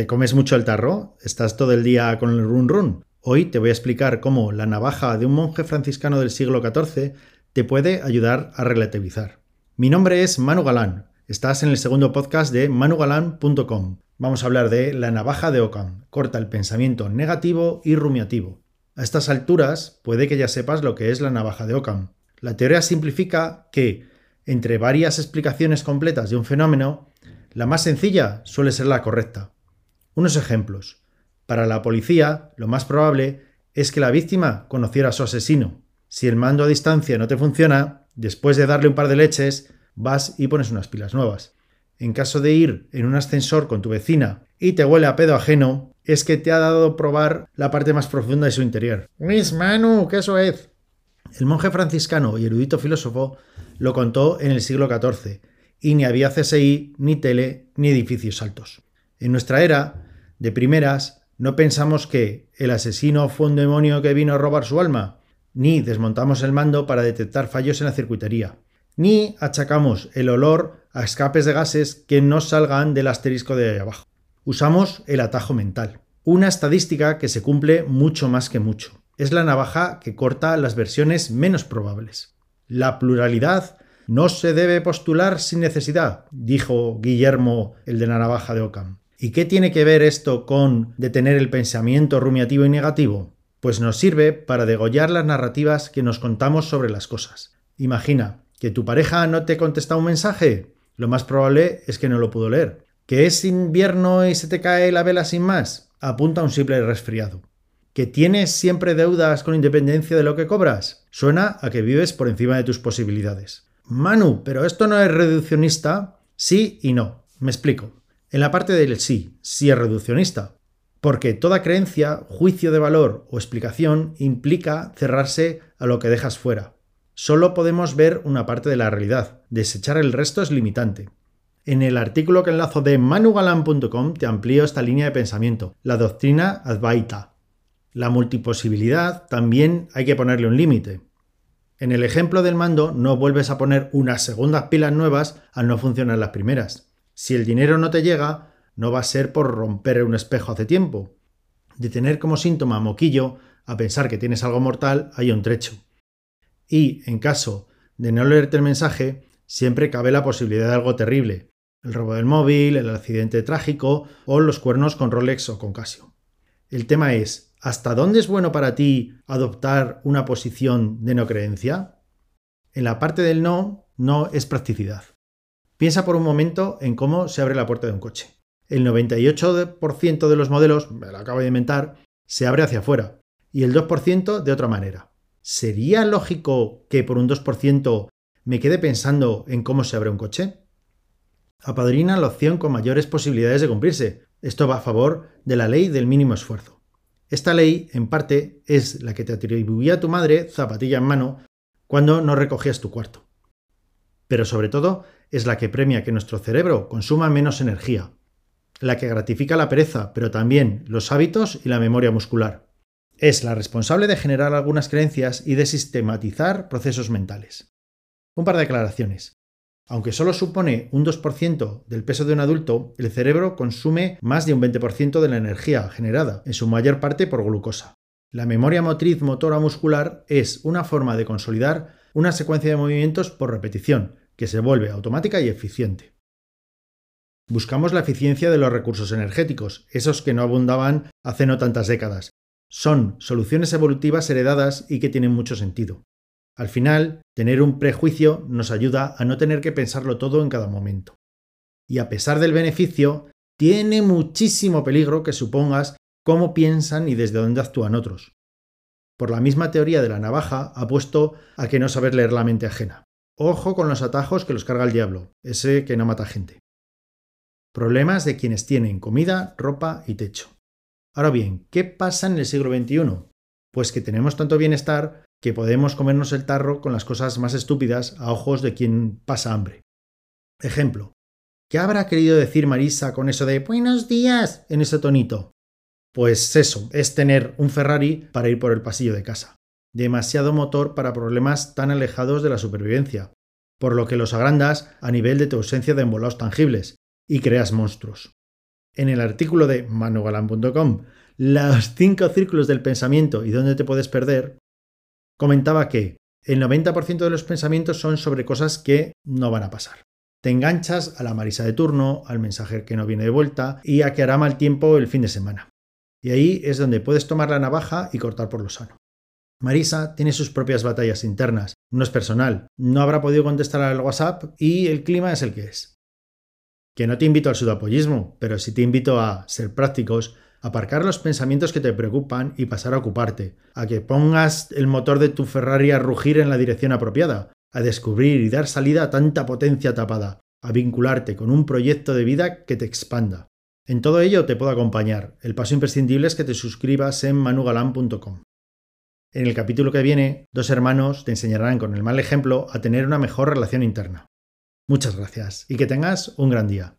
¿Te comes mucho el tarro? ¿Estás todo el día con el run run? Hoy te voy a explicar cómo la navaja de un monje franciscano del siglo XIV te puede ayudar a relativizar. Mi nombre es Manu Galán. Estás en el segundo podcast de manugalán.com. Vamos a hablar de la navaja de Ockham. Corta el pensamiento negativo y rumiativo. A estas alturas puede que ya sepas lo que es la navaja de Ockham. La teoría simplifica que, entre varias explicaciones completas de un fenómeno, la más sencilla suele ser la correcta. Unos ejemplos. Para la policía, lo más probable es que la víctima conociera a su asesino. Si el mando a distancia no te funciona, después de darle un par de leches, vas y pones unas pilas nuevas. En caso de ir en un ascensor con tu vecina y te huele a pedo ajeno, es que te ha dado probar la parte más profunda de su interior. Miss Manu, qué eso es. El monje franciscano y erudito filósofo lo contó en el siglo XIV, y ni había CSI, ni tele, ni edificios altos. En nuestra era, de primeras, no pensamos que el asesino fue un demonio que vino a robar su alma, ni desmontamos el mando para detectar fallos en la circuitería, ni achacamos el olor a escapes de gases que no salgan del asterisco de abajo. Usamos el atajo mental, una estadística que se cumple mucho más que mucho. Es la navaja que corta las versiones menos probables. La pluralidad no se debe postular sin necesidad, dijo Guillermo el de la navaja de Ockham. ¿Y qué tiene que ver esto con detener el pensamiento rumiativo y negativo? Pues nos sirve para degollar las narrativas que nos contamos sobre las cosas. Imagina que tu pareja no te contesta un mensaje. Lo más probable es que no lo pudo leer. ¿Que es invierno y se te cae la vela sin más? Apunta a un simple resfriado. ¿Que tienes siempre deudas con independencia de lo que cobras? Suena a que vives por encima de tus posibilidades. Manu, ¿pero esto no es reduccionista? Sí y no. Me explico. En la parte del sí, sí es reduccionista, porque toda creencia, juicio de valor o explicación implica cerrarse a lo que dejas fuera. Solo podemos ver una parte de la realidad, desechar el resto es limitante. En el artículo que enlazo de manugalan.com te amplío esta línea de pensamiento, la doctrina Advaita. La multiposibilidad también hay que ponerle un límite. En el ejemplo del mando no vuelves a poner unas segundas pilas nuevas al no funcionar las primeras. Si el dinero no te llega, no va a ser por romper un espejo hace tiempo. De tener como síntoma moquillo a pensar que tienes algo mortal hay un trecho. Y, en caso de no leerte el mensaje, siempre cabe la posibilidad de algo terrible. El robo del móvil, el accidente trágico o los cuernos con Rolex o con Casio. El tema es, ¿hasta dónde es bueno para ti adoptar una posición de no creencia? En la parte del no, no es practicidad. Piensa por un momento en cómo se abre la puerta de un coche. El 98% de los modelos, me lo acabo de inventar, se abre hacia afuera y el 2% de otra manera. ¿Sería lógico que por un 2% me quede pensando en cómo se abre un coche? Apadrina la opción con mayores posibilidades de cumplirse. Esto va a favor de la ley del mínimo esfuerzo. Esta ley, en parte, es la que te atribuía tu madre, zapatilla en mano, cuando no recogías tu cuarto. Pero sobre todo, es la que premia que nuestro cerebro consuma menos energía, la que gratifica la pereza, pero también los hábitos y la memoria muscular. Es la responsable de generar algunas creencias y de sistematizar procesos mentales. Un par de aclaraciones. Aunque solo supone un 2% del peso de un adulto, el cerebro consume más de un 20% de la energía generada, en su mayor parte por glucosa. La memoria motriz motora muscular es una forma de consolidar una secuencia de movimientos por repetición, que se vuelve automática y eficiente. Buscamos la eficiencia de los recursos energéticos, esos que no abundaban hace no tantas décadas. Son soluciones evolutivas heredadas y que tienen mucho sentido. Al final, tener un prejuicio nos ayuda a no tener que pensarlo todo en cada momento. Y a pesar del beneficio, tiene muchísimo peligro que supongas cómo piensan y desde dónde actúan otros. Por la misma teoría de la navaja, apuesto a que no saber leer la mente ajena. Ojo con los atajos que los carga el diablo, ese que no mata gente. Problemas de quienes tienen comida, ropa y techo. Ahora bien, ¿qué pasa en el siglo XXI? Pues que tenemos tanto bienestar que podemos comernos el tarro con las cosas más estúpidas a ojos de quien pasa hambre. Ejemplo. ¿Qué habrá querido decir Marisa con eso de buenos días en ese tonito? Pues eso, es tener un Ferrari para ir por el pasillo de casa demasiado motor para problemas tan alejados de la supervivencia, por lo que los agrandas a nivel de tu ausencia de embolados tangibles y creas monstruos. En el artículo de manugalan.com, los cinco círculos del pensamiento y dónde te puedes perder, comentaba que el 90% de los pensamientos son sobre cosas que no van a pasar. Te enganchas a la Marisa de turno, al mensaje que no viene de vuelta y a que hará mal tiempo el fin de semana. Y ahí es donde puedes tomar la navaja y cortar por lo sano. Marisa tiene sus propias batallas internas, no es personal, no habrá podido contestar al WhatsApp y el clima es el que es. Que no te invito al sudapollismo, pero sí te invito a ser prácticos, aparcar los pensamientos que te preocupan y pasar a ocuparte, a que pongas el motor de tu Ferrari a rugir en la dirección apropiada, a descubrir y dar salida a tanta potencia tapada, a vincularte con un proyecto de vida que te expanda. En todo ello te puedo acompañar. El paso imprescindible es que te suscribas en manugalan.com. En el capítulo que viene, dos hermanos te enseñarán con el mal ejemplo a tener una mejor relación interna. Muchas gracias y que tengas un gran día.